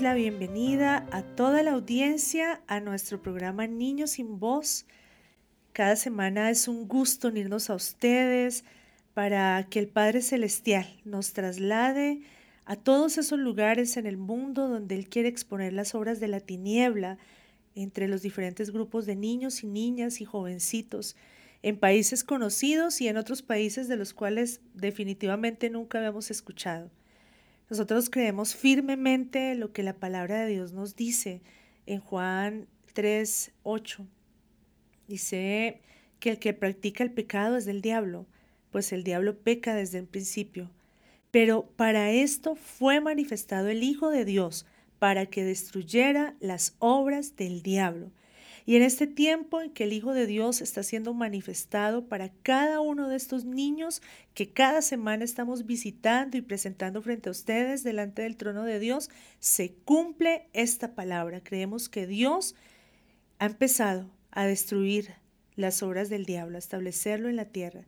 La bienvenida a toda la audiencia a nuestro programa Niños sin Voz. Cada semana es un gusto unirnos a ustedes para que el Padre Celestial nos traslade a todos esos lugares en el mundo donde Él quiere exponer las obras de la tiniebla entre los diferentes grupos de niños y niñas y jovencitos en países conocidos y en otros países de los cuales definitivamente nunca habíamos escuchado. Nosotros creemos firmemente lo que la palabra de Dios nos dice en Juan 3, 8. Dice que el que practica el pecado es del diablo, pues el diablo peca desde el principio. Pero para esto fue manifestado el Hijo de Dios, para que destruyera las obras del diablo. Y en este tiempo en que el Hijo de Dios está siendo manifestado para cada uno de estos niños que cada semana estamos visitando y presentando frente a ustedes delante del trono de Dios, se cumple esta palabra. Creemos que Dios ha empezado a destruir las obras del diablo, a establecerlo en la tierra.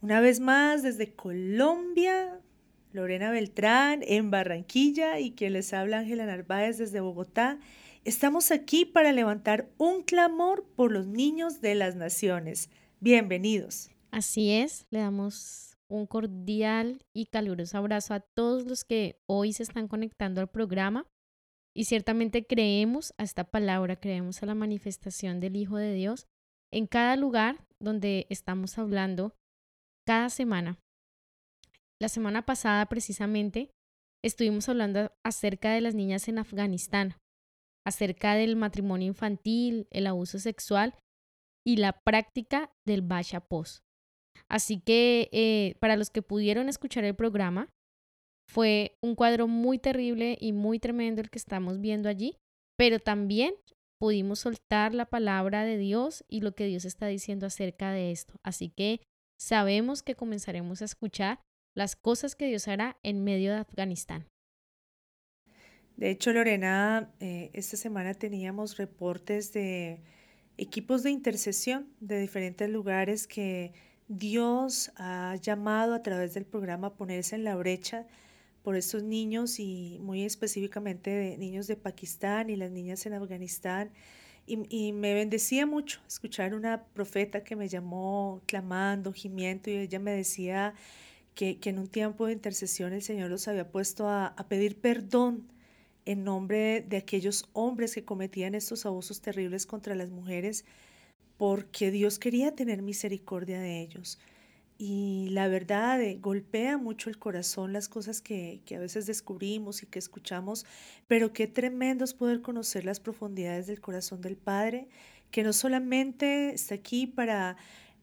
Una vez más, desde Colombia, Lorena Beltrán en Barranquilla y quien les habla Ángela Narváez desde Bogotá. Estamos aquí para levantar un clamor por los niños de las naciones. Bienvenidos. Así es, le damos un cordial y caluroso abrazo a todos los que hoy se están conectando al programa y ciertamente creemos a esta palabra, creemos a la manifestación del Hijo de Dios en cada lugar donde estamos hablando cada semana. La semana pasada precisamente estuvimos hablando acerca de las niñas en Afganistán acerca del matrimonio infantil, el abuso sexual y la práctica del Bachapós. Así que eh, para los que pudieron escuchar el programa, fue un cuadro muy terrible y muy tremendo el que estamos viendo allí, pero también pudimos soltar la palabra de Dios y lo que Dios está diciendo acerca de esto. Así que sabemos que comenzaremos a escuchar las cosas que Dios hará en medio de Afganistán. De hecho, Lorena, eh, esta semana teníamos reportes de equipos de intercesión de diferentes lugares que Dios ha llamado a través del programa a ponerse en la brecha por estos niños y muy específicamente de niños de Pakistán y las niñas en Afganistán. Y, me bendecía mucho escuchar una profeta que me llamó clamando, gimiendo, y ella me decía que, en un tiempo de intercesión el Señor los había puesto a, a pedir perdón en nombre de aquellos hombres que cometían estos abusos terribles contra las mujeres, porque Dios quería tener misericordia de ellos. Y la verdad eh, golpea mucho el corazón las cosas que, que, a veces descubrimos y que escuchamos, pero qué tremendo es poder conocer las profundidades del corazón del Padre, que no solamente está aquí para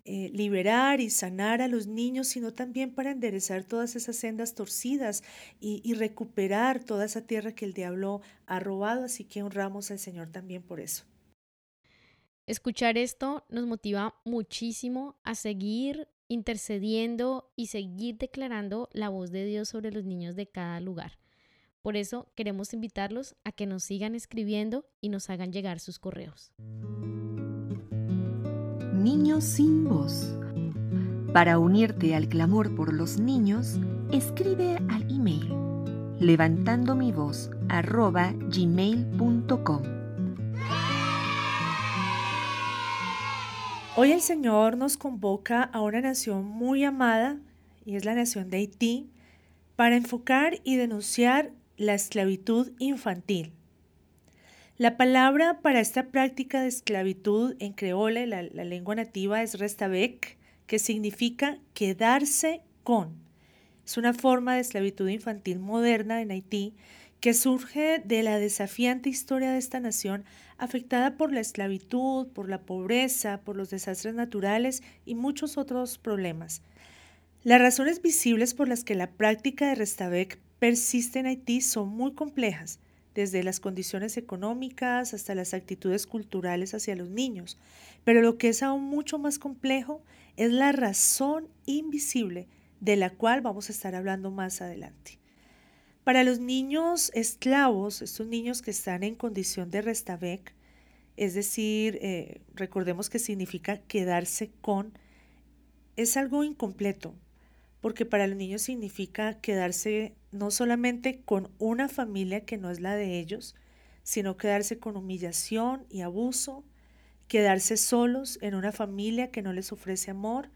eh, liberar y sanar a los niños, sino también para enderezar todas esas sendas torcidas y, y recuperar toda esa tierra que el diablo ha robado. Así que honramos al Señor también por eso. Escuchar esto nos motiva muchísimo a seguir intercediendo y seguir declarando la voz de Dios sobre los niños de cada lugar. Por eso queremos invitarlos a que nos sigan escribiendo y nos hagan llegar sus correos. Niños sin voz. Para unirte al clamor por los niños, escribe al email levantando mi voz gmail.com. Hoy el Señor nos convoca a una nación muy amada, y es la nación de Haití, para enfocar y denunciar la esclavitud infantil. La palabra para esta práctica de esclavitud en creole, la, lengua nativa, es restabek, que significa quedarse con. Es una forma de esclavitud infantil moderna en Haití que surge de la desafiante historia de esta nación afectada por la esclavitud, por la pobreza, por los desastres naturales y muchos otros problemas. Las razones visibles por las que la práctica de Restavec persiste en Haití son muy complejas, desde las condiciones económicas hasta las actitudes culturales hacia los niños. Pero lo que es aún mucho más complejo es la razón invisible de la cual vamos a estar hablando más adelante. Para los niños esclavos, estos niños que están en condición de Restavec, es decir, eh, recordemos que significa quedarse con, es algo incompleto, porque para los niños significa quedarse no solamente con una familia que no es la de ellos, sino quedarse con humillación y abuso, quedarse solos en una familia que no les ofrece amor,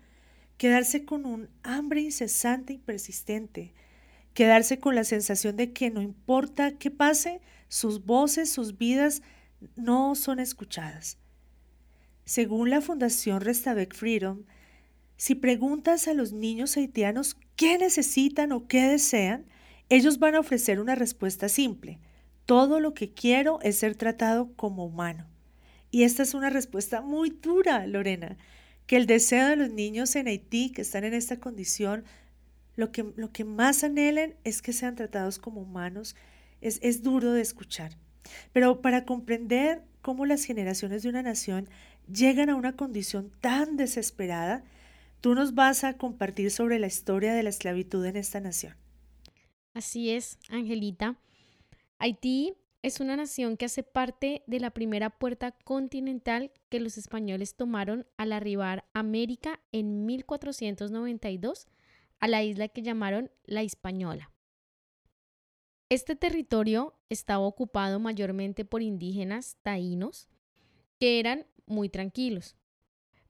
quedarse con un hambre incesante y persistente, quedarse con la sensación de que no importa qué pase, sus voces, sus vidas no son escuchadas. Según la Fundación Restavec Freedom, si preguntas a los niños haitianos qué necesitan o qué desean, ellos van a ofrecer una respuesta simple. Todo lo que quiero es ser tratado como humano. Y esta es una respuesta muy dura, Lorena, que el deseo de los niños en Haití que están en esta condición, lo que, lo que más anhelen es que sean tratados como humanos. Es, es duro de escuchar. Pero para comprender cómo las generaciones de una nación llegan a una condición tan desesperada, tú nos vas a compartir sobre la historia de la esclavitud en esta nación. Así es, Angelita. Haití es una nación que hace parte de la primera puerta continental que los españoles tomaron al arribar América en 1492 a la isla que llamaron la Hispaniola. Este territorio estaba ocupado mayormente por indígenas taínos que eran muy tranquilos.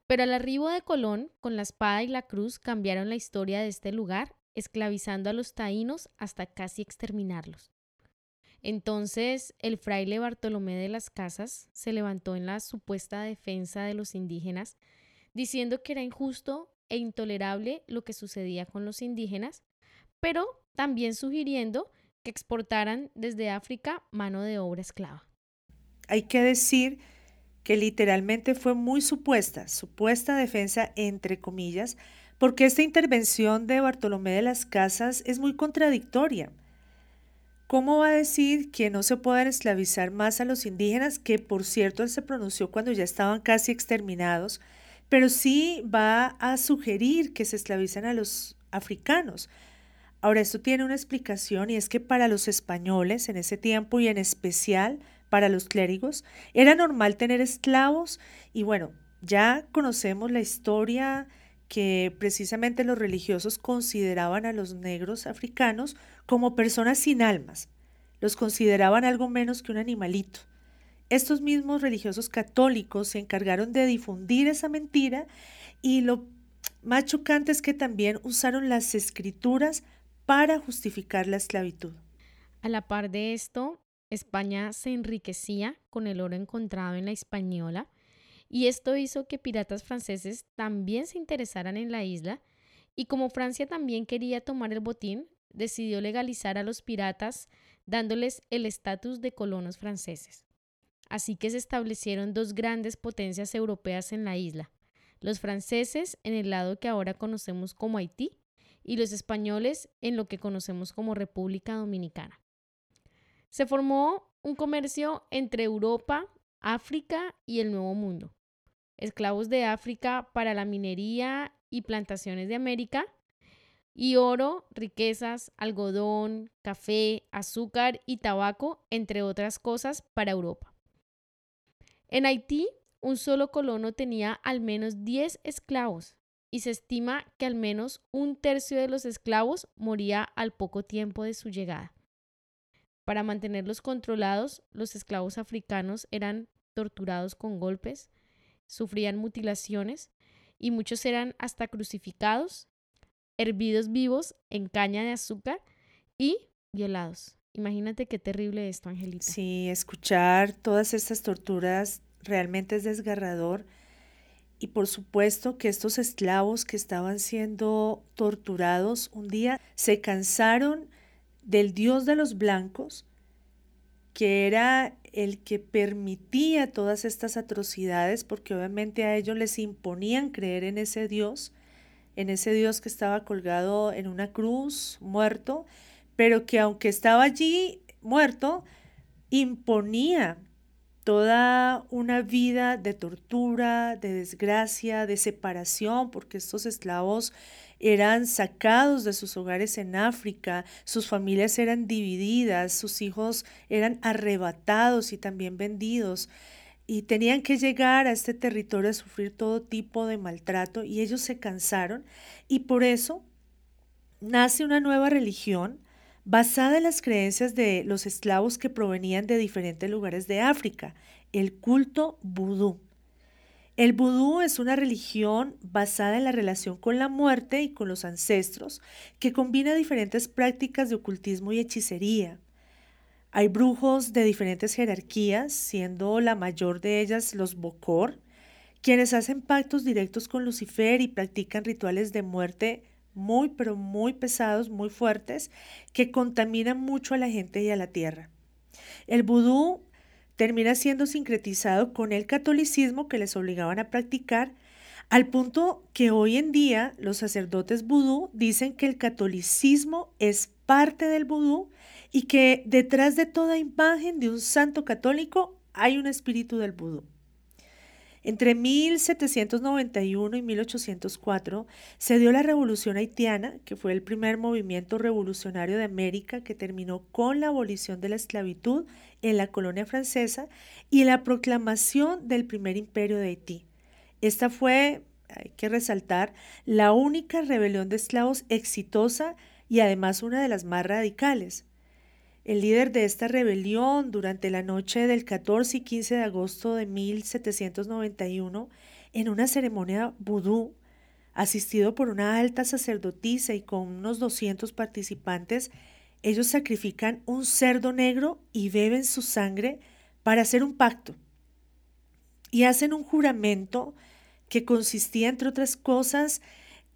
Pero al arribo de Colón, con la espada y la cruz cambiaron la historia de este lugar esclavizando a los taínos hasta casi exterminarlos. Entonces el fraile Bartolomé de las Casas se levantó en la supuesta defensa de los indígenas, diciendo que era injusto e intolerable lo que sucedía con los indígenas, pero también sugiriendo que exportaran desde África mano de obra esclava. Hay que decir que literalmente fue muy supuesta, supuesta defensa entre comillas, porque esta intervención de Bartolomé de las Casas es muy contradictoria. ¿Cómo va a decir que no se pueden esclavizar más a los indígenas, que por cierto él se pronunció cuando ya estaban casi exterminados, pero sí va a sugerir que se esclavicen a los africanos? Ahora, esto tiene una explicación y es que para los españoles en ese tiempo y en especial para los clérigos, era normal tener esclavos y bueno, ya conocemos la historia que precisamente los religiosos consideraban a los negros africanos como personas sin almas, los consideraban algo menos que un animalito. Estos mismos religiosos católicos se encargaron de difundir esa mentira y lo más chocante es que también usaron las escrituras para justificar la esclavitud. A la par de esto, España se enriquecía con el oro encontrado en la Española y esto hizo que piratas franceses también se interesaran en la isla y como Francia también quería tomar el botín, decidió legalizar a los piratas dándoles el estatus de colonos franceses. Así que se establecieron dos grandes potencias europeas en la isla, los franceses en el lado que ahora conocemos como Haití y los españoles en lo que conocemos como República Dominicana. Se formó un comercio entre Europa, África y el Nuevo Mundo esclavos de África para la minería y plantaciones de América, y oro, riquezas, algodón, café, azúcar y tabaco, entre otras cosas, para Europa. En Haití, un solo colono tenía al menos 10 esclavos y se estima que al menos un tercio de los esclavos moría al poco tiempo de su llegada. Para mantenerlos controlados, los esclavos africanos eran torturados con golpes, sufrían mutilaciones y muchos eran hasta crucificados, hervidos vivos en caña de azúcar y violados. Imagínate qué terrible esto, Angelita. Sí, escuchar todas estas torturas realmente es desgarrador. Y por supuesto que estos esclavos que estaban siendo torturados un día se cansaron del Dios de los blancos, que era el que permitía todas estas atrocidades, porque obviamente a ellos les imponían creer en ese Dios, en ese Dios que estaba colgado en una cruz, muerto, pero que aunque estaba allí muerto, imponía toda una vida de tortura, de desgracia, de separación, porque estos esclavos eran sacados de sus hogares en África, sus familias eran divididas, sus hijos eran arrebatados y también vendidos y tenían que llegar a este territorio a sufrir todo tipo de maltrato y ellos se cansaron y por eso nace una nueva religión basada en las creencias de los esclavos que provenían de diferentes lugares de África, el culto vudú. El vudú es una religión basada en la relación con la muerte y con los ancestros, que combina diferentes prácticas de ocultismo y hechicería. Hay brujos de diferentes jerarquías, siendo la mayor de ellas los Bokor, quienes hacen pactos directos con Lucifer y practican rituales de muerte muy, pero muy pesados, muy fuertes, que contaminan mucho a la gente y a la tierra. El vudú termina siendo sincretizado con el catolicismo que les obligaban a practicar, al punto que hoy en día los sacerdotes vudú dicen que el catolicismo es parte del vudú y que detrás de toda imagen de un santo católico hay un espíritu del vudú. Entre 1791 y 1804 se dio la Revolución Haitiana, que fue el primer movimiento revolucionario de América que terminó con la abolición de la esclavitud en la colonia francesa y la proclamación del primer imperio de Haití. Esta fue, hay que resaltar, la única rebelión de esclavos exitosa y además una de las más radicales. El líder de esta rebelión durante la noche del 14 y 15 de agosto de 1791, en una ceremonia vudú, asistido por una alta sacerdotisa y con unos 200 participantes, ellos sacrifican un cerdo negro y beben su sangre para hacer un pacto. Y hacen un juramento que consistía, entre otras cosas,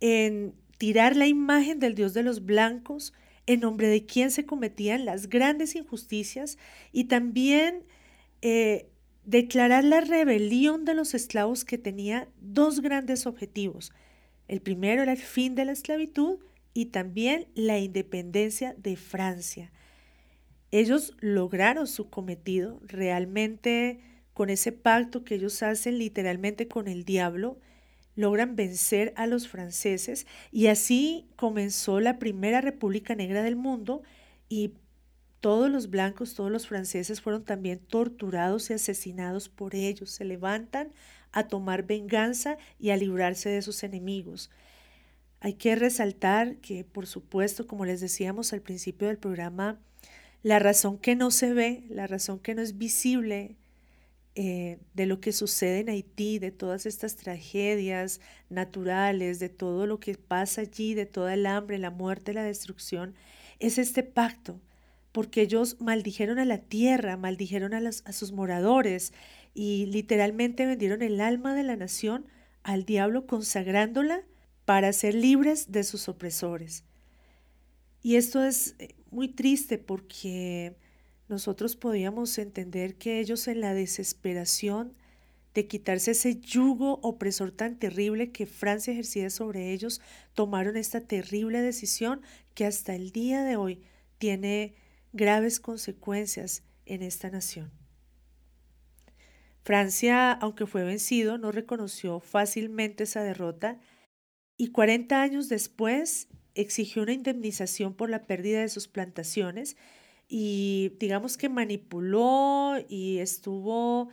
en tirar la imagen del Dios de los blancos, en nombre de quien se cometían las grandes injusticias y también eh, declarar la rebelión de los esclavos que tenía dos grandes objetivos. El primero era el fin de la esclavitud y también la independencia de Francia. Ellos lograron su cometido realmente con ese pacto que ellos hacen literalmente con el diablo logran vencer a los franceses y así comenzó la primera República Negra del mundo y todos los blancos, todos los franceses fueron también torturados y asesinados por ellos. Se levantan a tomar venganza y a librarse de sus enemigos. Hay que resaltar que, por supuesto, como les decíamos al principio del programa, la razón que no se ve, la razón que no es visible eh, de lo que sucede en Haití, de todas estas tragedias naturales, de todo lo que pasa allí, de toda el hambre, la muerte, la destrucción, es este pacto, porque ellos maldijeron a la tierra, maldijeron a, a sus moradores y literalmente vendieron el alma de la nación al diablo consagrándola para ser libres de sus opresores. Y esto es eh, muy triste porque nosotros podíamos entender que ellos en la desesperación de quitarse ese yugo opresor tan terrible que Francia ejercía sobre ellos, tomaron esta terrible decisión que hasta el día de hoy tiene graves consecuencias en esta nación. Francia, aunque fue vencido, no reconoció fácilmente esa derrota y 40 años después exigió una indemnización por la pérdida de sus plantaciones y digamos que manipuló y estuvo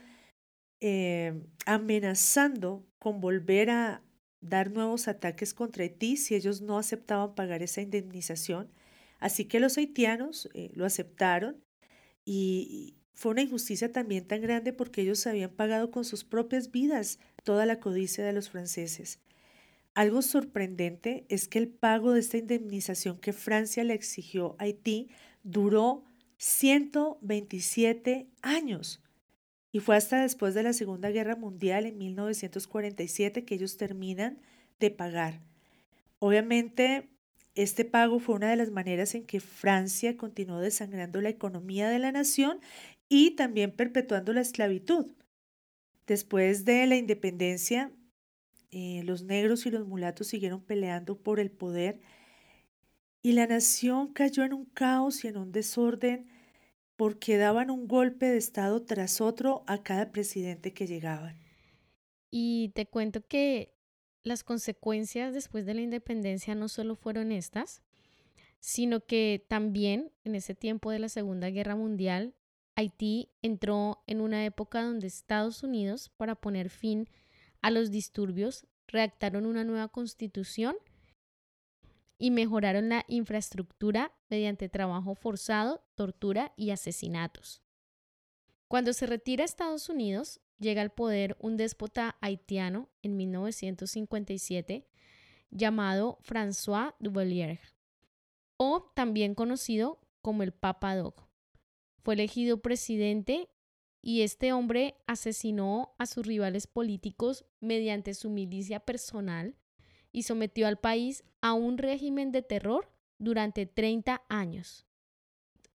eh, amenazando con volver a dar nuevos ataques contra Haití si ellos no aceptaban pagar esa indemnización. Así que los haitianos eh, lo aceptaron y fue una injusticia también tan grande porque ellos habían pagado con sus propias vidas toda la codicia de los franceses. Algo sorprendente es que el pago de esta indemnización que Francia le exigió a Haití duró 127 años. Y fue hasta después de la Segunda Guerra Mundial, en 1947, que ellos terminan de pagar. Obviamente, este pago fue una de las maneras en que Francia continuó desangrando la economía de la nación y también perpetuando la esclavitud. Después de la independencia, eh, los negros y los mulatos siguieron peleando por el poder y la nación cayó en un caos y en un desorden porque daban un golpe de Estado tras otro a cada presidente que llegaban. Y te cuento que las consecuencias después de la independencia no solo fueron estas, sino que también en ese tiempo de la Segunda Guerra Mundial, Haití entró en una época donde Estados Unidos, para poner fin a los disturbios, redactaron una nueva constitución y mejoraron la infraestructura mediante trabajo forzado, tortura y asesinatos. Cuando se retira a Estados Unidos, llega al poder un déspota haitiano en 1957 llamado François Duvalier, o también conocido como el Papa Dog. Fue elegido presidente y este hombre asesinó a sus rivales políticos mediante su milicia personal y sometió al país a un régimen de terror durante 30 años.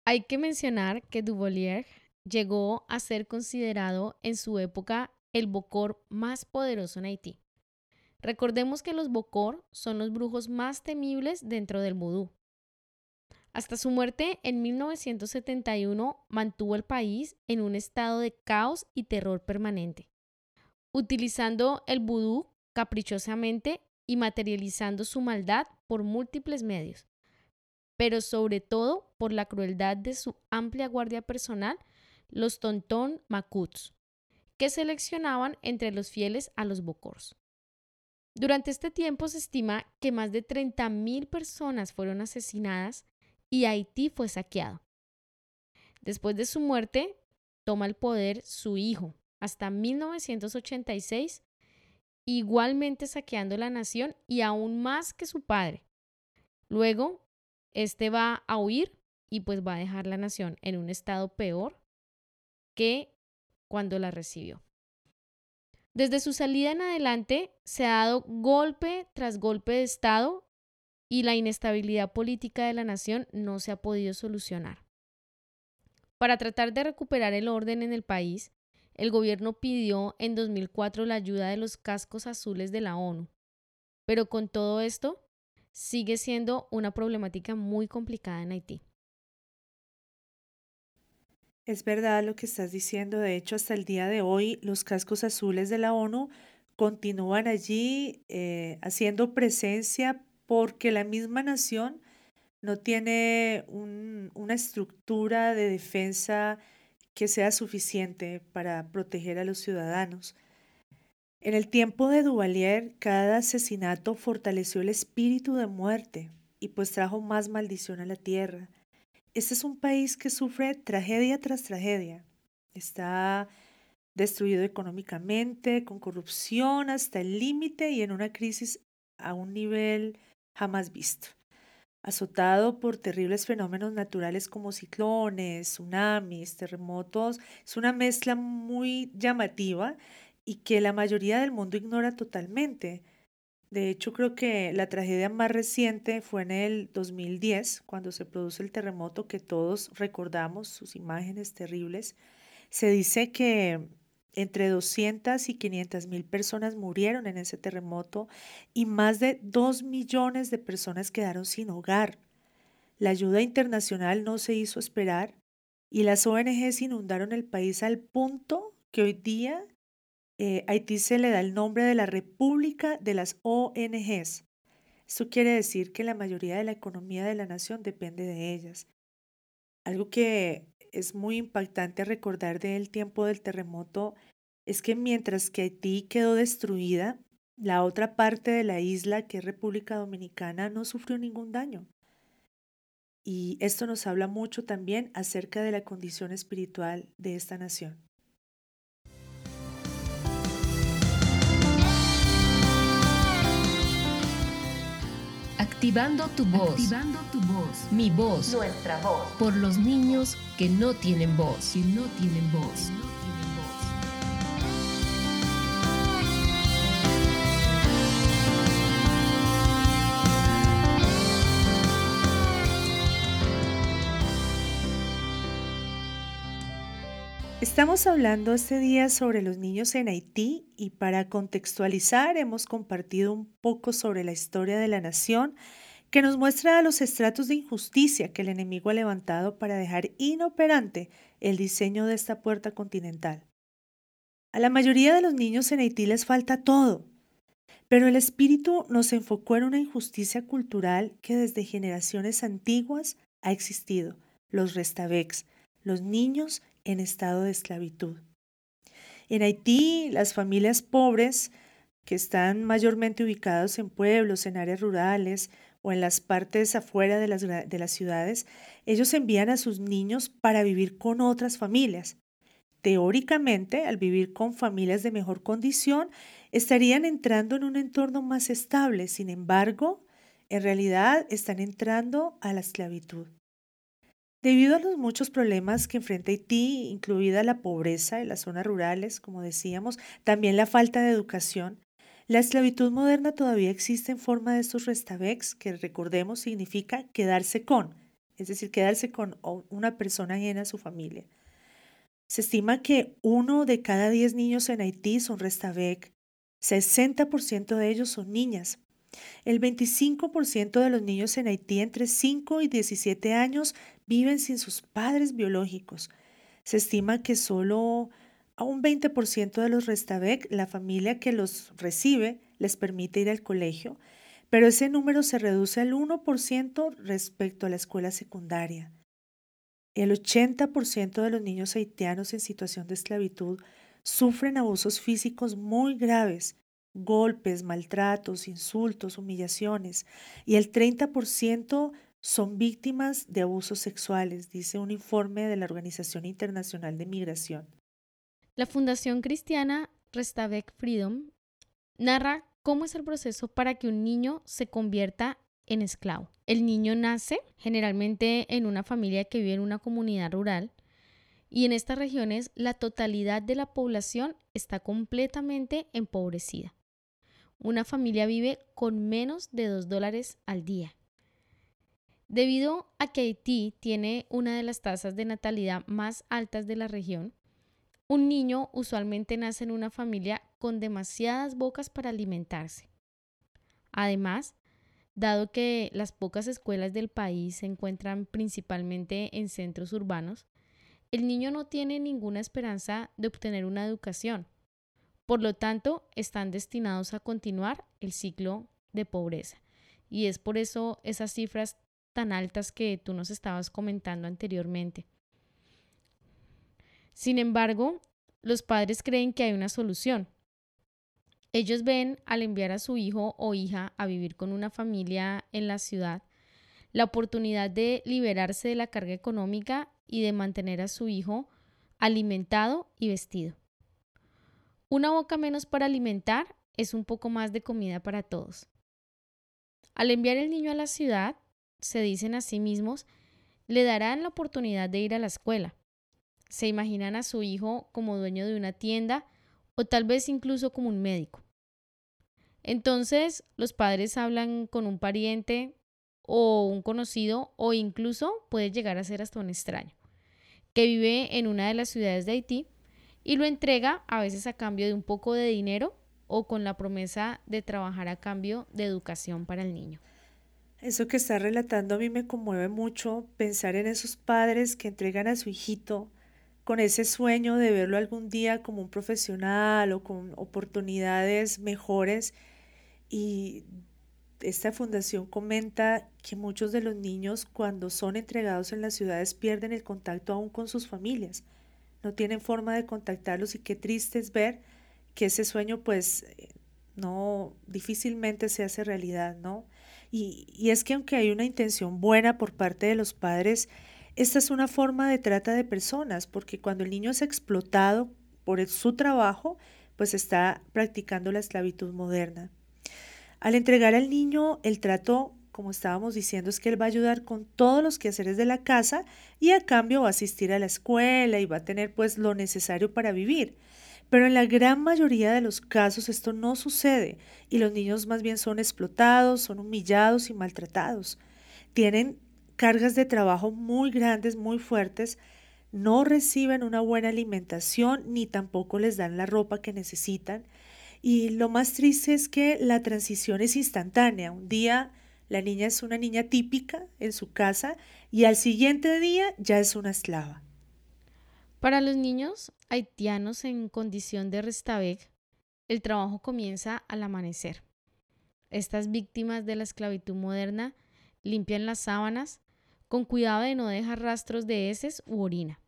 Hay que mencionar que Duvalier llegó a ser considerado en su época el Bokor más poderoso en Haití. Recordemos que los Bokor son los brujos más temibles dentro del vudú. Hasta su muerte en 1971 mantuvo el país en un estado de caos y terror permanente, utilizando el vudú caprichosamente y materializando su maldad por múltiples medios, pero sobre todo por la crueldad de su amplia guardia personal, los Tontón Macuts, que seleccionaban entre los fieles a los Bokors. Durante este tiempo se estima que más de 30.000 personas fueron asesinadas y Haití fue saqueado. Después de su muerte, toma el poder su hijo. Hasta 1986 igualmente saqueando la nación y aún más que su padre. Luego, este va a huir y pues va a dejar la nación en un estado peor que cuando la recibió. Desde su salida en adelante se ha dado golpe tras golpe de Estado y la inestabilidad política de la nación no se ha podido solucionar. Para tratar de recuperar el orden en el país, el gobierno pidió en 2004 la ayuda de los cascos azules de la ONU. Pero con todo esto, sigue siendo una problemática muy complicada en Haití. Es verdad lo que estás diciendo. De hecho, hasta el día de hoy, los cascos azules de la ONU continúan allí eh, haciendo presencia porque la misma nación no tiene una estructura de defensa que sea suficiente para proteger a los ciudadanos. En el tiempo de Duvalier, cada asesinato fortaleció el espíritu de muerte y pues trajo más maldición a la tierra. Este es un país que sufre tragedia tras tragedia. Está destruido económicamente, con corrupción hasta el límite y en una crisis a un nivel jamás visto azotado por terribles fenómenos naturales como ciclones, tsunamis, terremotos. Es una mezcla muy llamativa y que la mayoría del mundo ignora totalmente. De hecho, creo que la tragedia más reciente fue en el 2010, cuando se produce el terremoto que todos recordamos, sus imágenes terribles. Se dice que entre 200 y 500 mil personas murieron en ese terremoto y más de 2 millones de personas quedaron sin hogar. La ayuda internacional no se hizo esperar y las ONGs inundaron el país al punto que hoy día eh, Haití se le da el nombre de la República de las ONGs. Esto quiere decir que la mayoría de la economía de la nación depende de ellas. Algo que es muy impactante recordar del tiempo del terremoto es que mientras que Haití quedó destruida, la otra parte de la isla, que es República Dominicana, no sufrió ningún daño. Y esto nos habla mucho también acerca de la condición espiritual de esta nación. Activando tu voz. Activando tu voz. Mi voz. Nuestra voz. Por los niños que no tienen voz. Que no tienen voz. Estamos hablando este día sobre los niños en Haití y para contextualizar hemos compartido un poco sobre la historia de la nación que nos muestra los estratos de injusticia que el enemigo ha levantado para dejar inoperante el diseño de esta puerta continental. A la mayoría de los niños en Haití les falta todo, pero el espíritu nos enfocó en una injusticia cultural que desde generaciones antiguas ha existido, los restabecs, los niños en estado de esclavitud. En Haití, las familias pobres, que están mayormente ubicados en pueblos, en áreas rurales o en las partes afuera de las, de las ciudades, ellos envían a sus niños para vivir con otras familias. Teóricamente, al vivir con familias de mejor condición, estarían entrando en un entorno más estable. Sin embargo, en realidad están entrando a la esclavitud. Debido a los muchos problemas que enfrenta Haití, incluida la pobreza en las zonas rurales, como decíamos, también la falta de educación, la esclavitud moderna todavía existe en forma de estos restabecs, que recordemos significa quedarse con, es decir, quedarse con una persona ajena a su familia. Se estima que uno de cada diez niños en Haití son restabec, 60% de ellos son niñas, el 25% de los niños en Haití entre 5 y 17 años viven sin sus padres biológicos. Se estima que solo a un 20% de los Restavec, la familia que los recibe, les permite ir al colegio, pero ese número se reduce al 1% respecto a la escuela secundaria. El 80% de los niños haitianos en situación de esclavitud sufren abusos físicos muy graves golpes, maltratos, insultos, humillaciones, y el 30% son víctimas de abusos sexuales, dice un informe de la Organización Internacional de Migración. La Fundación Cristiana Restavec Freedom narra cómo es el proceso para que un niño se convierta en esclavo. El niño nace generalmente en una familia que vive en una comunidad rural y en estas regiones la totalidad de la población está completamente empobrecida una familia vive con menos de 2 dólares al día. Debido a que Haití tiene una de las tasas de natalidad más altas de la región, un niño usualmente nace en una familia con demasiadas bocas para alimentarse. Además, dado que las pocas escuelas del país se encuentran principalmente en centros urbanos, el niño no tiene ninguna esperanza de obtener una educación por lo tanto, están destinados a continuar el ciclo de pobreza. Y es por eso esas cifras tan altas que tú nos estabas comentando anteriormente. Sin embargo, los padres creen que hay una solución. Ellos ven al enviar a su hijo o hija a vivir con una familia en la ciudad la oportunidad de liberarse de la carga económica y de mantener a su hijo alimentado y vestido. Una boca menos para alimentar es un poco más de comida para todos. Al enviar el niño a la ciudad, se dicen a sí mismos, le darán la oportunidad de ir a la escuela. Se imaginan a su hijo como dueño de una tienda o tal vez incluso como un médico. Entonces los padres hablan con un pariente o un conocido o incluso puede llegar a ser hasta un extraño que vive en una de las ciudades de Haití y lo entrega a veces a cambio de un poco de dinero o con la promesa de trabajar a cambio de educación para el niño. Eso que está relatando a mí me conmueve mucho pensar en esos padres que entregan a su hijito con ese sueño de verlo algún día como un profesional o con oportunidades mejores y esta fundación comenta que muchos de los niños cuando son entregados en las ciudades pierden el contacto aún con sus familias no tienen forma de contactarlos y qué triste es ver que ese sueño pues no difícilmente se hace realidad, ¿no? Y, es que aunque hay una intención buena por parte de los padres, esta es una forma de trata de personas, porque cuando el niño es explotado por su trabajo, pues está practicando la esclavitud moderna. Al entregar al niño el trato como estábamos diciendo, es que él va a ayudar con todos los quehaceres de la casa y a cambio va a asistir a la escuela y va a tener pues lo necesario para vivir. Pero en la gran mayoría de los casos esto no sucede y los niños más bien son explotados, son humillados y maltratados. Tienen cargas de trabajo muy grandes, muy fuertes, no reciben una buena alimentación ni tampoco les dan la ropa que necesitan. Y lo más triste es que la transición es instantánea. Un día la niña es una niña típica en su casa y al siguiente día ya es una esclava. Para los niños haitianos en condición de Restavec, el trabajo comienza al amanecer. Estas víctimas de la esclavitud moderna limpian las sábanas con cuidado de no dejar rastros de heces u orina.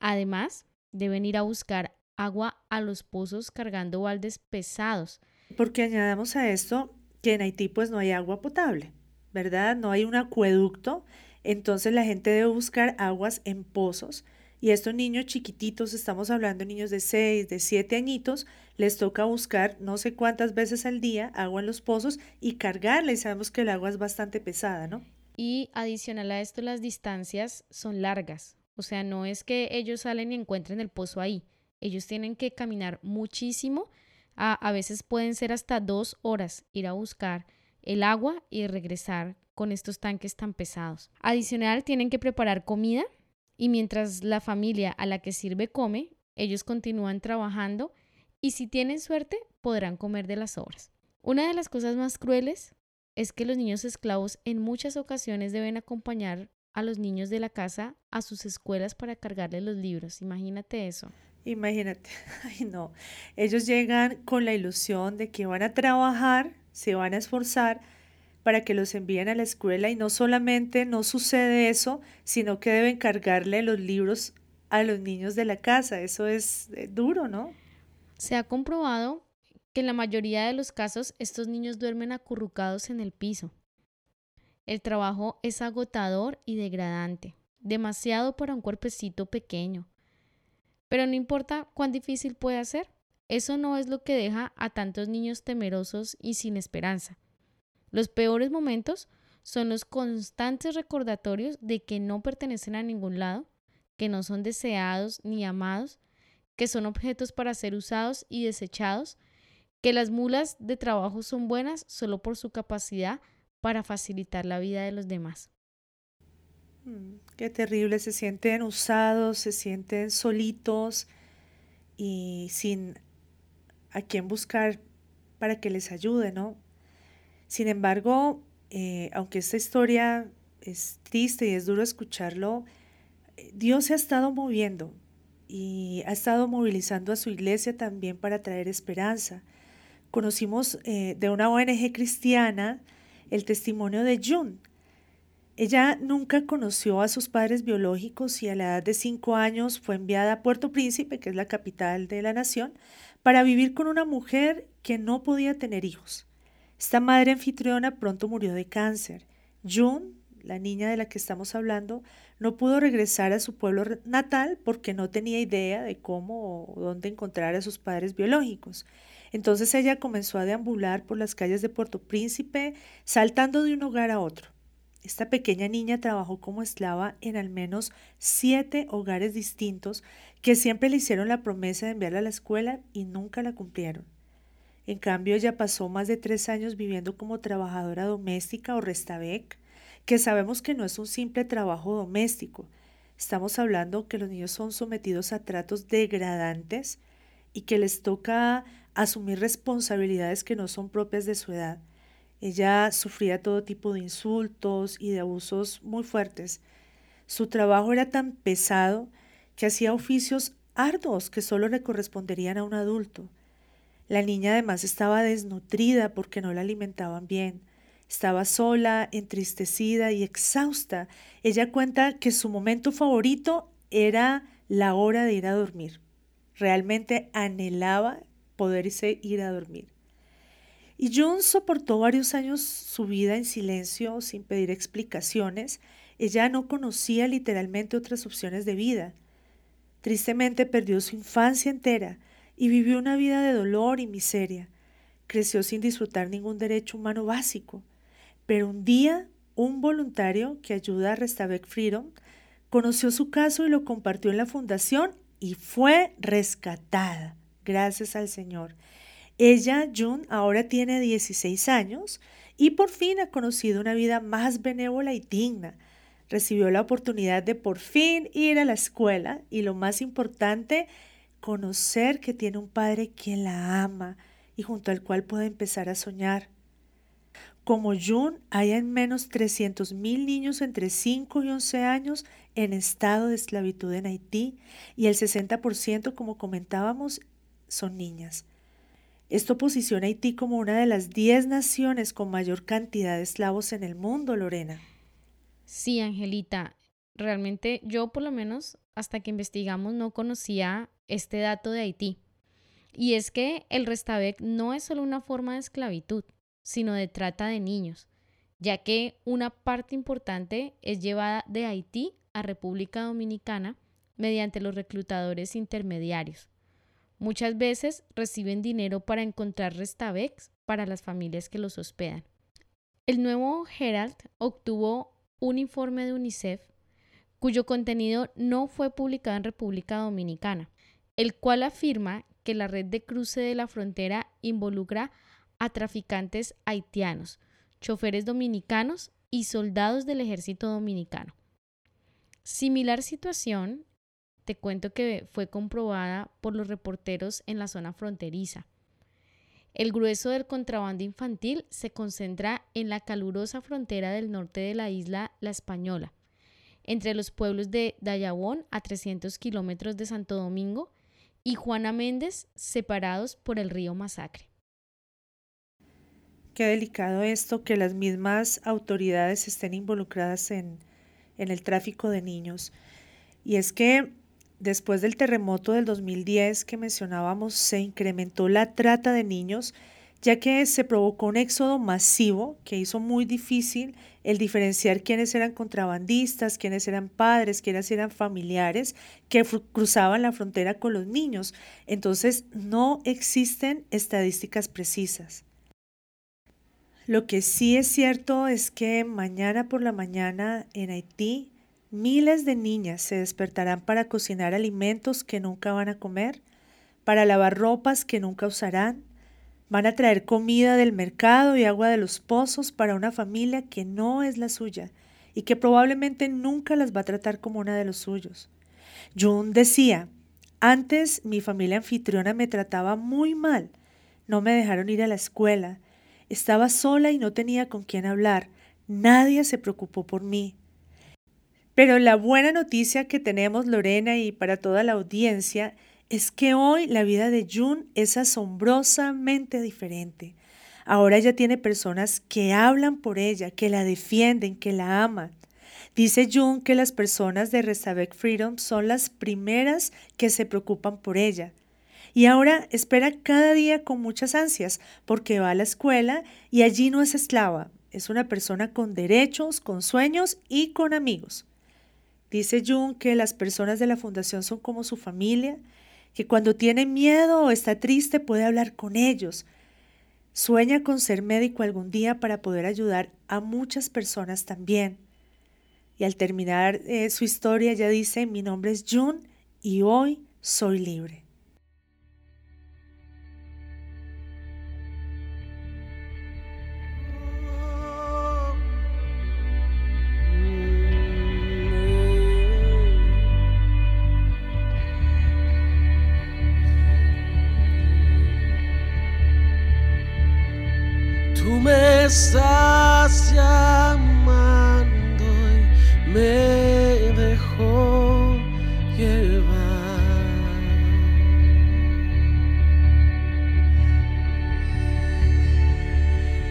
Además, deben ir a buscar agua a los pozos cargando baldes pesados. Porque añadamos a esto que en Haití pues no hay agua potable, ¿verdad? No hay un acueducto, entonces la gente debe buscar aguas en pozos y estos niños chiquititos, estamos hablando de niños de 6, de 7 añitos, les toca buscar no sé cuántas veces al día agua en los pozos y cargarla y sabemos que el agua es bastante pesada, ¿no? Y adicional a esto, las distancias son largas. O sea, no es que ellos salen y encuentren el pozo ahí. Ellos tienen que caminar muchísimo. A, a veces pueden ser hasta dos horas ir a buscar el agua y regresar con estos tanques tan pesados. Adicional, tienen que preparar comida y mientras la familia a la que sirve come, ellos continúan trabajando y si tienen suerte podrán comer de las obras. Una de las cosas más crueles es que los niños esclavos en muchas ocasiones deben acompañar a los niños de la casa a sus escuelas para cargarles los libros. Imagínate eso. Imagínate, ay no, ellos llegan con la ilusión de que van a trabajar, se van a esforzar para que los envíen a la escuela y no solamente no sucede eso, sino que deben cargarle los libros a los niños de la casa. Eso es eh, duro, ¿no? Se ha comprobado que en la mayoría de los casos estos niños duermen acurrucados en el piso. El trabajo es agotador y degradante, demasiado para un cuerpecito pequeño. Pero no importa cuán difícil pueda ser, eso no es lo que deja a tantos niños temerosos y sin esperanza. Los peores momentos son los constantes recordatorios de que no pertenecen a ningún lado, que no son deseados ni amados, que son objetos para ser usados y desechados, que las mulas de trabajo son buenas solo por su capacidad para facilitar la vida de los demás. Mm, qué terrible, se sienten usados, se sienten solitos y sin a quién buscar para que les ayude, ¿no? Sin embargo, eh, aunque esta historia es triste y es duro escucharlo, eh, Dios se ha estado moviendo y ha estado movilizando a su iglesia también para traer esperanza conocimos eh, de una ONG cristiana el testimonio de June. Ella nunca conoció a sus padres biológicos y a la edad de cinco años fue enviada a Puerto Príncipe, que es la capital de la nación, para vivir con una mujer que no podía tener hijos. Esta madre anfitriona pronto murió de cáncer. June, la niña de la que estamos hablando, no pudo regresar a su pueblo natal porque no tenía idea de cómo o dónde encontrar a sus padres biológicos. Entonces ella comenzó a deambular por las calles de Puerto Príncipe, saltando de un hogar a otro. Esta pequeña niña trabajó como esclava en al menos siete hogares distintos que siempre le hicieron la promesa de enviarla a la escuela y nunca la cumplieron. En cambio, ella pasó más de tres años viviendo como trabajadora doméstica o restabec, que sabemos que no es un simple trabajo doméstico. Estamos hablando que los niños son sometidos a tratos degradantes y que les toca asumir responsabilidades que no son propias de su edad. Ella sufría todo tipo de insultos y de abusos muy fuertes. Su trabajo era tan pesado que hacía oficios arduos que solo le corresponderían a un adulto. La niña además estaba desnutrida porque no la alimentaban bien. Estaba sola, entristecida y exhausta. Ella cuenta que su momento favorito era la hora de ir a dormir. Realmente anhelaba poderse ir a dormir. Y June soportó varios años su vida en silencio, sin pedir explicaciones. Ella no conocía literalmente otras opciones de vida. Tristemente perdió su infancia entera y vivió una vida de dolor y miseria. Creció sin disfrutar ningún derecho humano básico. Pero un día, un voluntario que ayuda a Restavec Freedom conoció su caso y lo compartió en la fundación y fue rescatada gracias al Señor. Ella, June, ahora tiene 16 años y por fin ha conocido una vida más benévola y digna. recibió la oportunidad de por fin ir a la escuela y lo más importante, conocer que tiene un padre quien la ama y junto al cual puede empezar a soñar. Como June, hay en menos 300 mil niños entre 5 y 11 años en estado de esclavitud en Haití y el 60%, como comentábamos, son niñas. Esto posiciona Haití como una de las 10 naciones con mayor cantidad de esclavos en el mundo, Lorena. Sí, Angelita, realmente yo por lo menos hasta que investigamos no conocía este dato de Haití. Y es que el Restavec no es solo una forma de esclavitud, sino de trata de niños, ya que una parte importante es llevada de Haití a República Dominicana mediante los reclutadores intermediarios. Muchas veces reciben dinero para encontrar restavex para las familias que los hospedan. El nuevo Herald obtuvo un informe de UNICEF cuyo contenido no fue publicado en República Dominicana, el cual afirma que la red de cruce de la frontera involucra a traficantes haitianos, choferes dominicanos y soldados del ejército dominicano. Similar situación, te cuento que fue comprobada por los reporteros en la zona fronteriza. El grueso del contrabando infantil se concentra en la calurosa frontera del norte de la isla La Española, entre los pueblos de Dayabón a 300 kilómetros de Santo Domingo y Juana Méndez, separados por el río Masacre. Qué delicado esto que las mismas autoridades estén involucradas en, en el tráfico de niños. Y es que después del terremoto del 2010 que mencionábamos, se incrementó la trata de niños, ya que se provocó un éxodo masivo que hizo muy difícil el diferenciar quiénes eran contrabandistas, quiénes eran padres, quiénes eran familiares que cruzaban la frontera con los niños. Entonces, no existen estadísticas precisas. Lo que sí es cierto es que mañana por la mañana en Haití Miles de niñas se despertarán para cocinar alimentos que nunca van a comer, para lavar ropas que nunca usarán, van a traer comida del mercado y agua de los pozos para una familia que no es la suya y que probablemente nunca las va a tratar como una de los suyos. June decía, antes mi familia anfitriona me trataba muy mal, no me dejaron ir a la escuela, estaba sola y no tenía con quién hablar, nadie se preocupó por mí. Pero la buena noticia que tenemos, Lorena, y para toda la audiencia, es que hoy la vida de June es asombrosamente diferente. Ahora ella tiene personas que hablan por ella, que la defienden, que la aman. Dice June que las personas de Restavek Freedom son las primeras que se preocupan por ella. Y ahora espera cada día con muchas ansias porque va a la escuela y allí no es esclava, es una persona con derechos, con sueños y con amigos. Dice Jung que las personas de la fundación son como su familia, que cuando tiene miedo o está triste puede hablar con ellos. Sueña con ser médico algún día para poder ayudar a muchas personas también. Y al terminar eh, su historia ella dice, mi nombre es June y hoy soy libre. Estás llamando y me dejó llevar.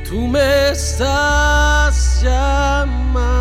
Tú me estás llamando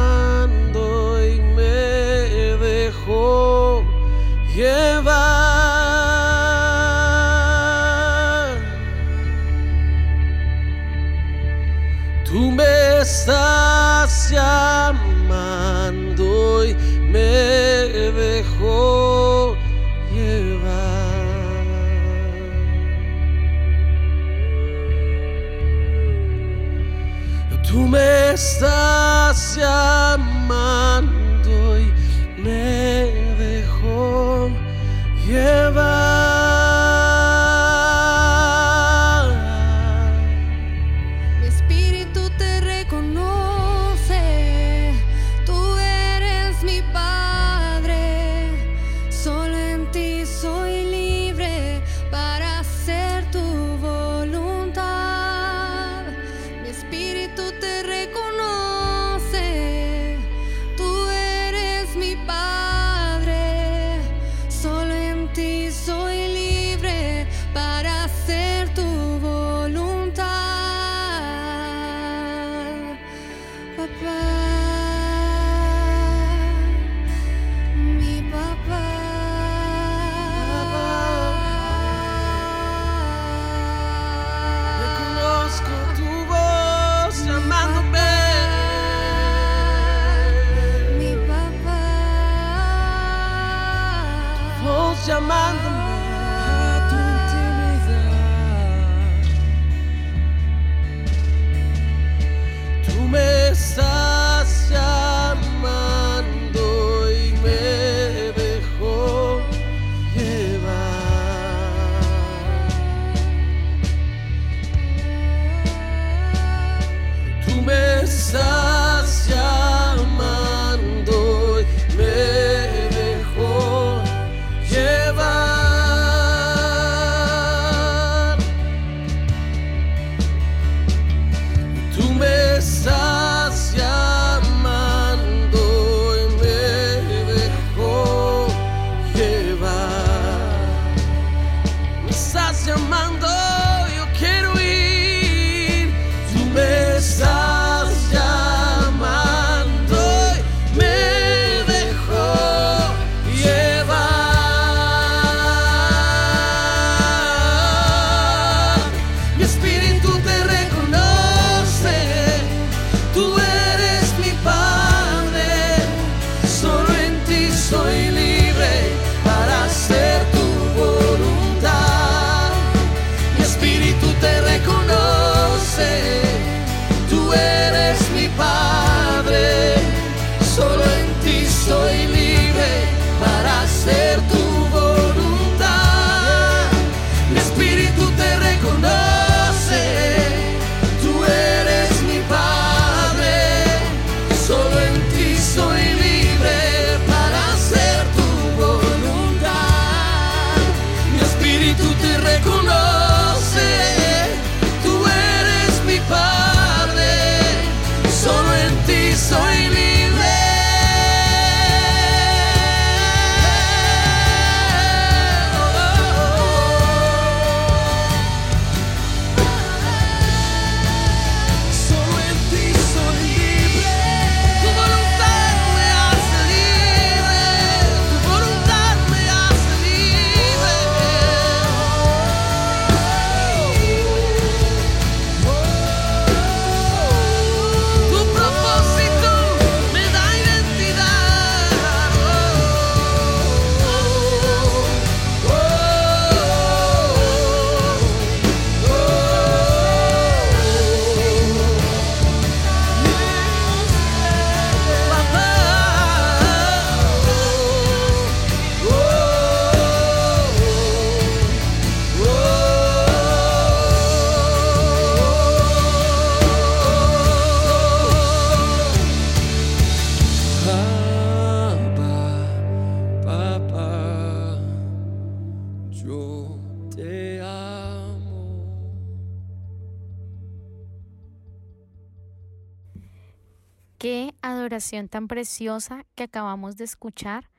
Qué adoración tan preciosa que acabamos de escuchar.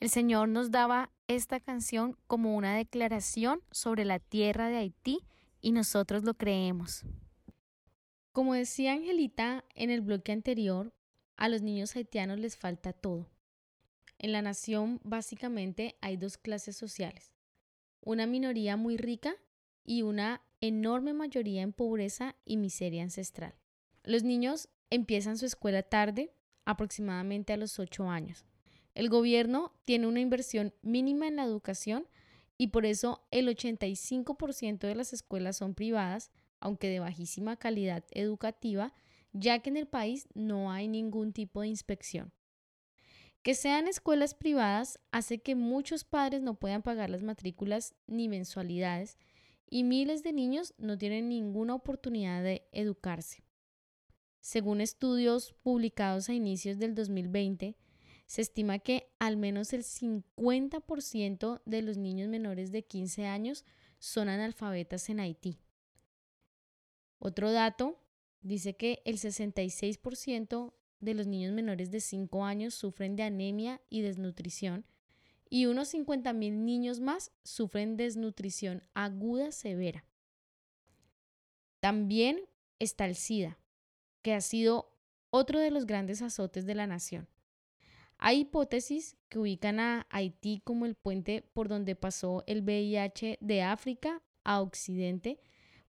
El Señor nos daba esta canción como una declaración sobre la tierra de Haití y nosotros lo creemos. Como decía Angelita en el bloque anterior, a los niños haitianos les falta todo. En la nación básicamente hay dos clases sociales, una minoría muy rica y una enorme mayoría en pobreza y miseria ancestral. Los niños empiezan su escuela tarde, aproximadamente a los 8 años. El gobierno tiene una inversión mínima en la educación y por eso el 85% de las escuelas son privadas, aunque de bajísima calidad educativa, ya que en el país no hay ningún tipo de inspección. Que sean escuelas privadas hace que muchos padres no puedan pagar las matrículas ni mensualidades y miles de niños no tienen ninguna oportunidad de educarse. Según estudios publicados a inicios del 2020, se estima que al menos el 50% de los niños menores de 15 años son analfabetas en Haití. Otro dato dice que el 66% de los niños menores de 5 años sufren de anemia y desnutrición y unos 50.000 niños más sufren desnutrición aguda severa. También está el SIDA, que ha sido otro de los grandes azotes de la nación. Hay hipótesis que ubican a Haití como el puente por donde pasó el VIH de África a Occidente,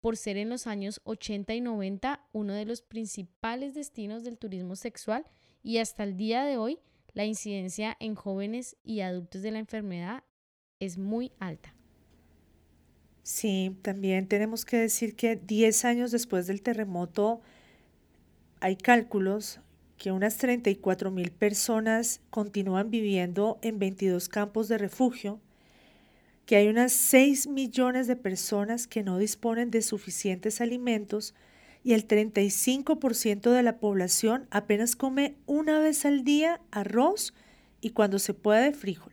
por ser en los años 80 y 90 uno de los principales destinos del turismo sexual y hasta el día de hoy la incidencia en jóvenes y adultos de la enfermedad es muy alta. Sí, también tenemos que decir que 10 años después del terremoto, hay cálculos que unas 34 mil personas continúan viviendo en 22 campos de refugio, que hay unas 6 millones de personas que no disponen de suficientes alimentos y el 35% de la población apenas come una vez al día arroz y cuando se puede frijol.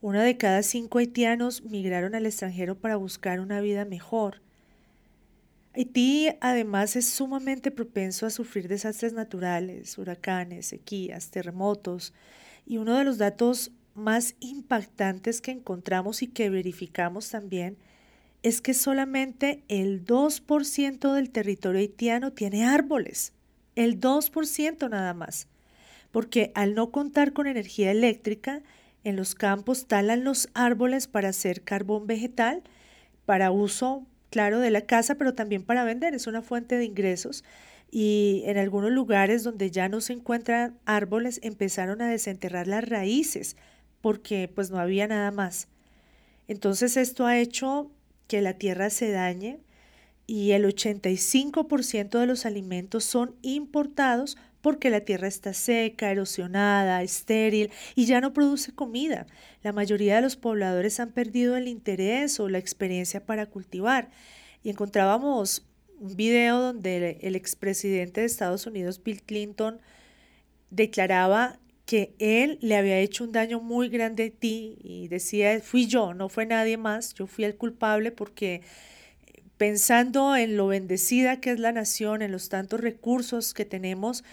Una de cada cinco haitianos migraron al extranjero para buscar una vida mejor Haití además es sumamente propenso a sufrir desastres naturales, huracanes, sequías, terremotos, y uno de los datos más impactantes que encontramos y que verificamos también es que solamente el 2% del territorio haitiano tiene árboles, el 2% nada más, porque al no contar con energía eléctrica, en los campos talan los árboles para hacer carbón vegetal para uso claro, de la casa, pero también para vender. Es una fuente de ingresos. Y en algunos lugares donde ya no se encuentran árboles, empezaron a desenterrar las raíces porque pues no había nada más. Entonces esto ha hecho que la tierra se dañe y el 85% de los alimentos son importados porque la tierra está seca, erosionada, estéril y ya no produce comida. La mayoría de los pobladores han perdido el interés o la experiencia para cultivar. Y encontrábamos un video donde el expresidente de Estados Unidos, Bill Clinton, declaraba que él le había hecho un daño muy grande a ti y decía, fui yo, no fue nadie más, yo fui el culpable porque pensando en lo bendecida que es la nación, en los tantos recursos que tenemos,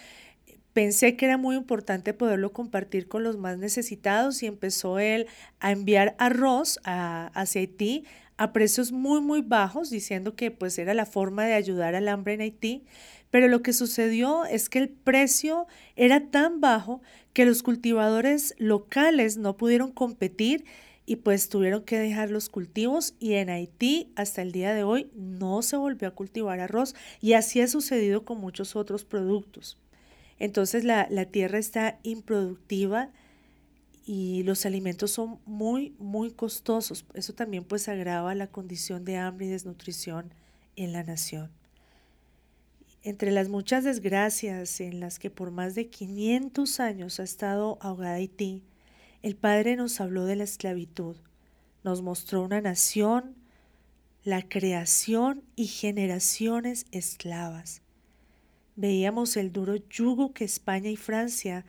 Pensé que era muy importante poderlo compartir con los más necesitados y empezó él a enviar arroz a, hacia Haití a precios muy muy bajos, diciendo que pues era la forma de ayudar al hambre en Haití. Pero lo que sucedió es que el precio era tan bajo que los cultivadores locales no pudieron competir y pues tuvieron que dejar los cultivos y en Haití hasta el día de hoy no se volvió a cultivar arroz y así ha sucedido con muchos otros productos. Entonces la, tierra está improductiva y los alimentos son muy, muy costosos. Eso también pues agrava la condición de hambre y desnutrición en la nación. Entre las muchas desgracias en las que por más de 500 años ha estado ahogada Haití, el Padre nos habló de la esclavitud, nos mostró una nación, la creación y generaciones esclavas. Veíamos el duro yugo que España y Francia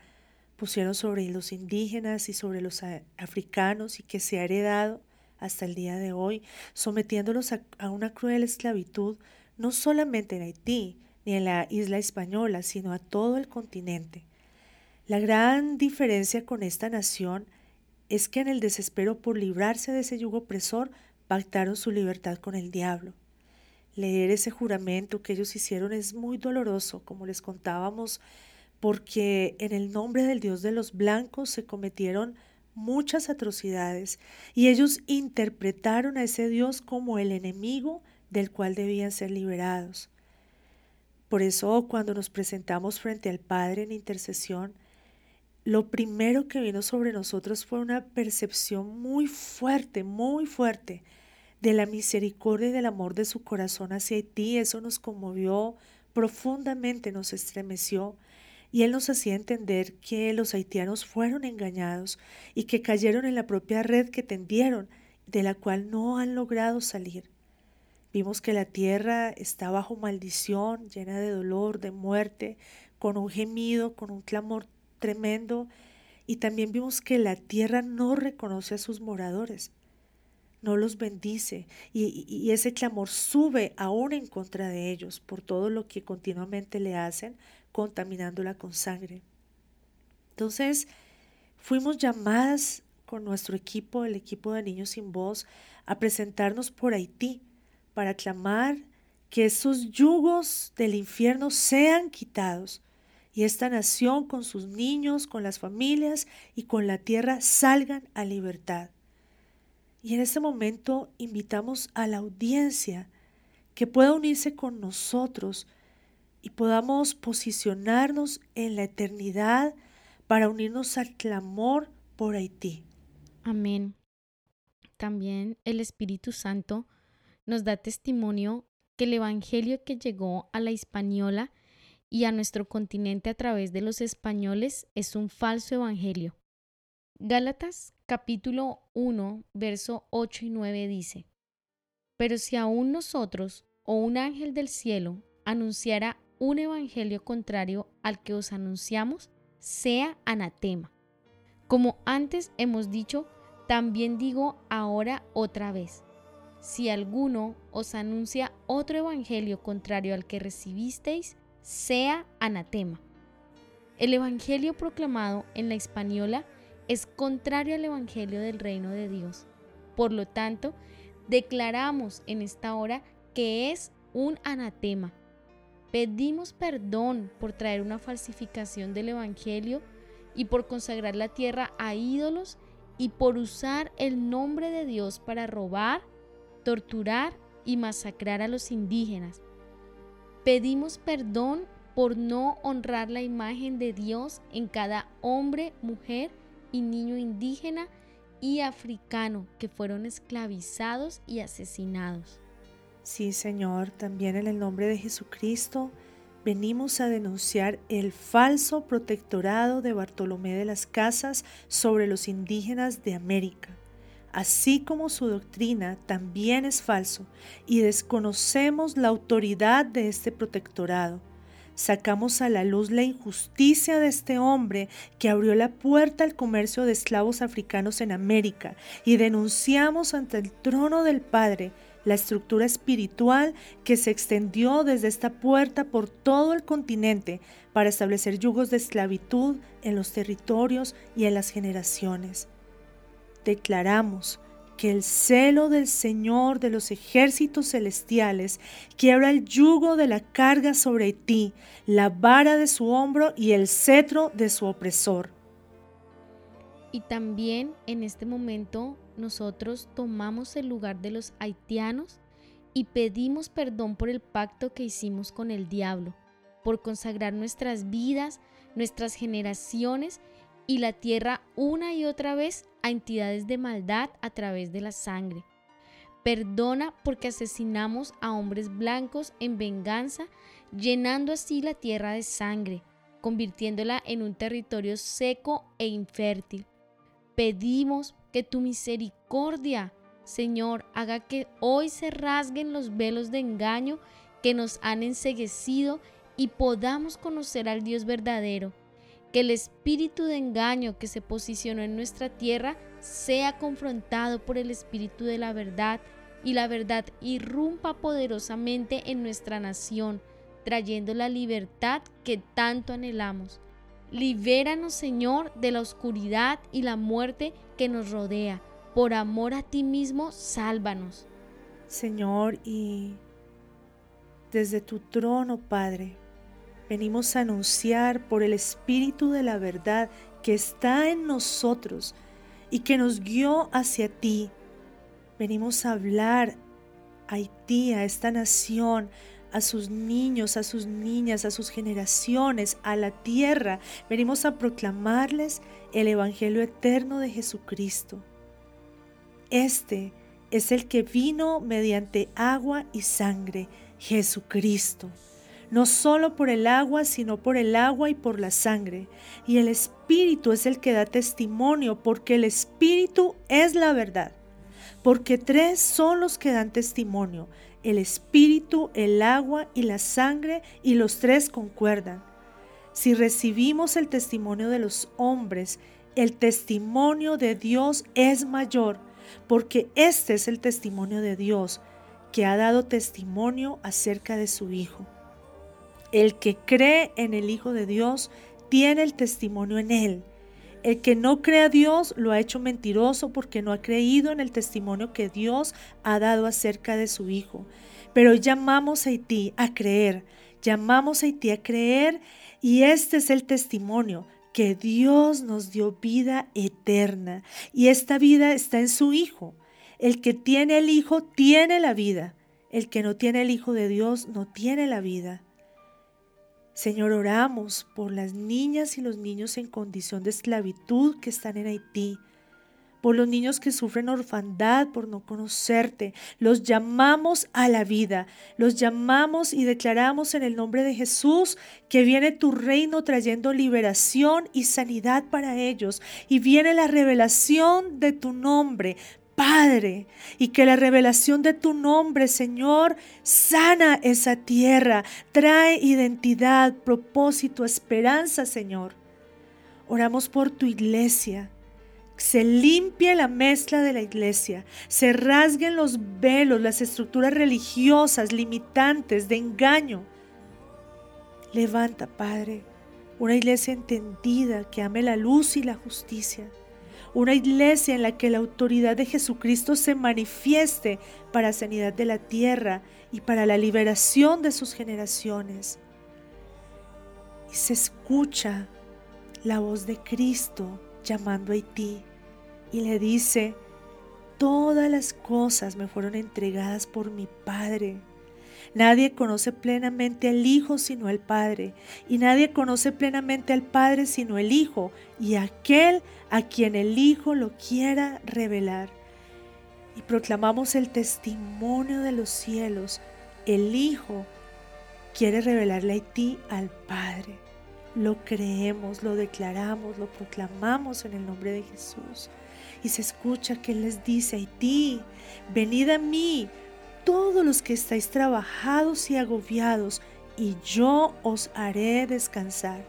pusieron sobre los indígenas y sobre los africanos y que se ha heredado hasta el día de hoy, sometiéndolos a, una cruel esclavitud, no solamente en Haití ni en la isla española, sino a todo el continente. La gran diferencia con esta nación es que en el desespero por librarse de ese yugo opresor, pactaron su libertad con el diablo. Leer ese juramento que ellos hicieron es muy doloroso, como les contábamos, porque en el nombre del Dios de los blancos se cometieron muchas atrocidades y ellos interpretaron a ese Dios como el enemigo del cual debían ser liberados. Por eso cuando nos presentamos frente al Padre en intercesión, lo primero que vino sobre nosotros fue una percepción muy fuerte, muy fuerte de la misericordia y del amor de su corazón hacia ti. Eso nos conmovió profundamente, nos estremeció. Y él nos hacía entender que los haitianos fueron engañados y que cayeron en la propia red que tendieron, de la cual no han logrado salir. Vimos que la tierra está bajo maldición, llena de dolor, de muerte, con un gemido, con un clamor tremendo. Y también vimos que la tierra no reconoce a sus moradores, no los bendice. Y, y ese clamor sube aún en contra de ellos por todo lo que continuamente le hacen, contaminándola con sangre. Entonces, fuimos llamadas con nuestro equipo, el equipo de Niños sin Voz, a presentarnos por Haití para clamar que esos yugos del infierno sean quitados y esta nación con sus niños, con las familias y con la tierra salgan a libertad. Y en este momento invitamos a la audiencia que pueda unirse con nosotros y podamos posicionarnos en la eternidad para unirnos al clamor por Haití. Amén. También el Espíritu Santo nos da testimonio que el Evangelio que llegó a la Hispaniola y a nuestro continente a través de los españoles es un falso Evangelio. Gálatas capítulo 1, verso 8 y 9 dice, Pero si aún nosotros o un ángel del cielo anunciara un evangelio contrario al que os anunciamos sea anatema. Como antes hemos dicho, también digo ahora otra vez. Si alguno os anuncia otro evangelio contrario al que recibisteis, sea anatema. El evangelio proclamado en la española es contrario al evangelio del reino de Dios. Por lo tanto, declaramos en esta hora que es un anatema Pedimos perdón por traer una falsificación del Evangelio y por consagrar la tierra a ídolos y por usar el nombre de Dios para robar, torturar y masacrar a los indígenas. Pedimos perdón por no honrar la imagen de Dios en cada hombre, mujer y niño indígena y africano que fueron esclavizados y asesinados. Sí, Señor, también en el nombre de Jesucristo venimos a denunciar el falso protectorado de Bartolomé de las Casas sobre los indígenas de América. Así como su doctrina también es falso y desconocemos la autoridad de este protectorado. Sacamos a la luz la injusticia de este hombre que abrió la puerta al comercio de esclavos africanos en América y denunciamos ante el trono del Padre la estructura espiritual que se extendió desde esta puerta por todo el continente para establecer yugos de esclavitud en los territorios y en las generaciones. Declaramos que el celo del Señor de los ejércitos celestiales quiebra el yugo de la carga sobre ti, la vara de su hombro y el cetro de su opresor. Y también en este momento nosotros tomamos el lugar de los haitianos y pedimos perdón por el pacto que hicimos con el diablo, por consagrar nuestras vidas, nuestras generaciones y la tierra una y otra vez a entidades de maldad a través de la sangre. Perdona porque asesinamos a hombres blancos en venganza, llenando así la tierra de sangre, convirtiéndola en un territorio seco e infértil. Pedimos que tu misericordia, Señor, haga que hoy se rasguen los velos de engaño que nos han enseguecido y podamos conocer al Dios verdadero. Que el espíritu de engaño que se posicionó en nuestra tierra sea confrontado por el espíritu de la verdad y la verdad irrumpa poderosamente en nuestra nación, trayendo la libertad que tanto anhelamos. Libéranos, Señor, de la oscuridad y la muerte que nos rodea. Por amor a ti mismo, sálvanos. Señor, y desde tu trono, Padre, venimos a anunciar por el Espíritu de la verdad que está en nosotros y que nos guió hacia ti. Venimos a hablar a Haití, a esta nación, a sus niños, a sus niñas, a sus generaciones, a la tierra. Venimos a proclamarles el Evangelio eterno de Jesucristo. Este es el que vino mediante agua y sangre, Jesucristo. No solo por el agua, sino por el agua y por la sangre. Y el Espíritu es el que da testimonio, porque el Espíritu es la verdad. Porque tres son los que dan testimonio, el espíritu, el agua y la sangre, y los tres concuerdan. Si recibimos el testimonio de los hombres, el testimonio de Dios es mayor, porque este es el testimonio de Dios, que ha dado testimonio acerca de su Hijo. El que cree en el Hijo de Dios tiene el testimonio en él. El que no cree a Dios lo ha hecho mentiroso porque no ha creído en el testimonio que Dios ha dado acerca de su Hijo. Pero llamamos a Haití a creer, llamamos a Haití a creer y este es el testimonio que Dios nos dio vida eterna y esta vida está en su Hijo. El que tiene el Hijo tiene la vida. El que no tiene el Hijo de Dios no tiene la vida. Señor, oramos por las niñas y los niños en condición de esclavitud que están en Haití, por los niños que sufren orfandad por no conocerte. Los llamamos a la vida, los llamamos y declaramos en el nombre de Jesús que viene tu reino trayendo liberación y sanidad para ellos y viene la revelación de tu nombre Padre, y que la revelación de tu nombre, Señor, sana esa tierra, trae identidad, propósito, esperanza, Señor. Oramos por tu iglesia. Se limpie la mezcla de la iglesia, se rasguen los velos, las estructuras religiosas limitantes de engaño. Levanta, Padre, una iglesia entendida que ame la luz y la justicia una iglesia en la que la autoridad de Jesucristo se manifieste para sanidad de la tierra y para la liberación de sus generaciones. Y se escucha la voz de Cristo llamando a Haití y le dice, todas las cosas me fueron entregadas por mi Padre Nadie conoce plenamente al Hijo sino al Padre, y nadie conoce plenamente al Padre sino el Hijo, y aquel a quien el Hijo lo quiera revelar. Y proclamamos el testimonio de los cielos. El Hijo quiere revelarle a ti al Padre. Lo creemos, lo declaramos, lo proclamamos en el nombre de Jesús. Y se escucha que Él les dice a ti, venid a mí, todos los que estáis trabajados y agobiados, y yo os haré descansar.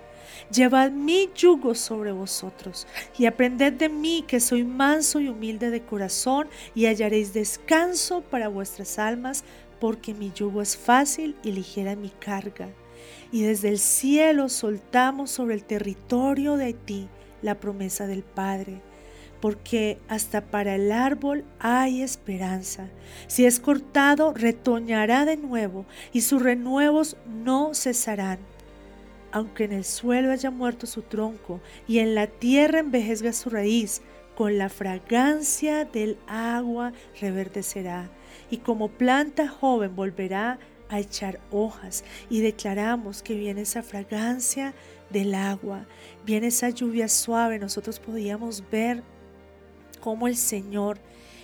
Llevad mi yugo sobre vosotros y aprended de mí que soy manso y humilde de corazón y hallaréis descanso para vuestras almas, porque mi yugo es fácil y ligera mi carga. Y desde el cielo soltamos sobre el territorio de Haití la promesa del Padre porque hasta para el árbol hay esperanza. Si es cortado, retoñará de nuevo y sus renuevos no cesarán. Aunque en el suelo haya muerto su tronco y en la tierra envejezga su raíz, con la fragancia del agua reverdecerá y como planta joven volverá a echar hojas y declaramos que viene esa fragancia del agua, viene esa lluvia suave, nosotros podíamos ver cómo el Señor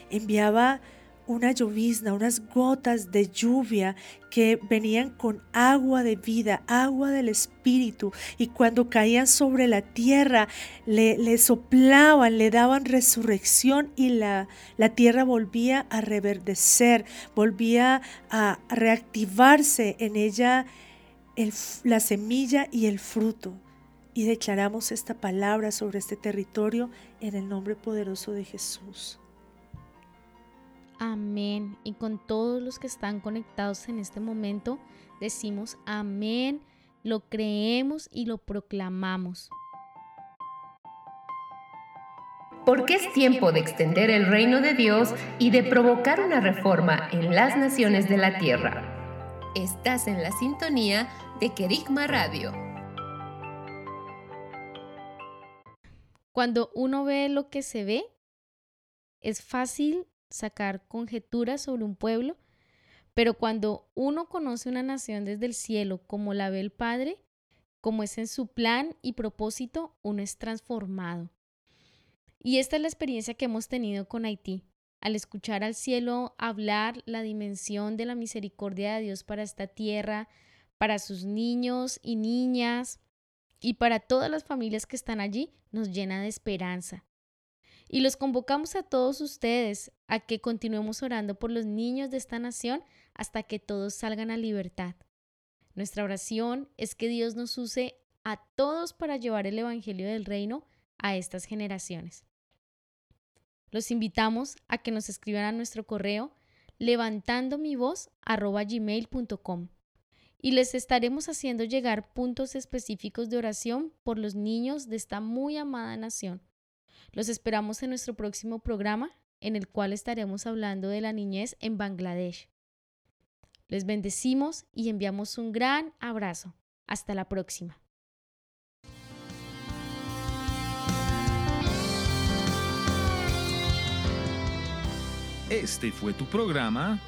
enviaba una llovizna, unas gotas de lluvia que venían con agua de vida, agua del Espíritu, y cuando caían sobre la tierra, le, soplaban, le daban resurrección y la, la tierra volvía a reverdecer, volvía a reactivarse en ella la semilla y el fruto. Y declaramos esta palabra sobre este territorio en el nombre poderoso de Jesús. Amén. Y con todos los que están conectados en este momento, decimos amén, lo creemos y lo proclamamos. Porque es tiempo de extender el reino de Dios y de provocar una reforma en las naciones de la tierra. Estás en la sintonía de Kerigma Radio. Cuando uno ve lo que se ve, es fácil sacar conjeturas sobre un pueblo, pero cuando uno conoce una nación desde el cielo como la ve el Padre, como es en su plan y propósito, uno es transformado. Y esta es la experiencia que hemos tenido con Haití. Al escuchar al cielo hablar la dimensión de la misericordia de Dios para esta tierra, para sus niños y niñas y para todas las familias que están allí, nos llena de esperanza. Y los convocamos a todos ustedes a que continuemos orando por los niños de esta nación hasta que todos salgan a libertad. Nuestra oración es que Dios nos use a todos para llevar el Evangelio del Reino a estas generaciones. Los invitamos a que nos escriban a nuestro correo levantando mi voz gmail.com y les estaremos haciendo llegar puntos específicos de oración por los niños de esta muy amada nación. Los esperamos en nuestro próximo programa, en el cual estaremos hablando de la niñez en Bangladesh. Les bendecimos y enviamos un gran abrazo. Hasta la próxima. Este fue tu programa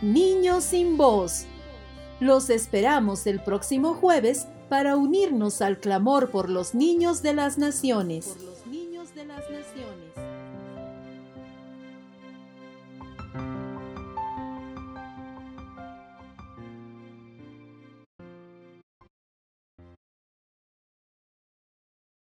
Niños sin voz. Los esperamos el próximo jueves para unirnos al clamor por los niños de las naciones. Por los niños de las naciones.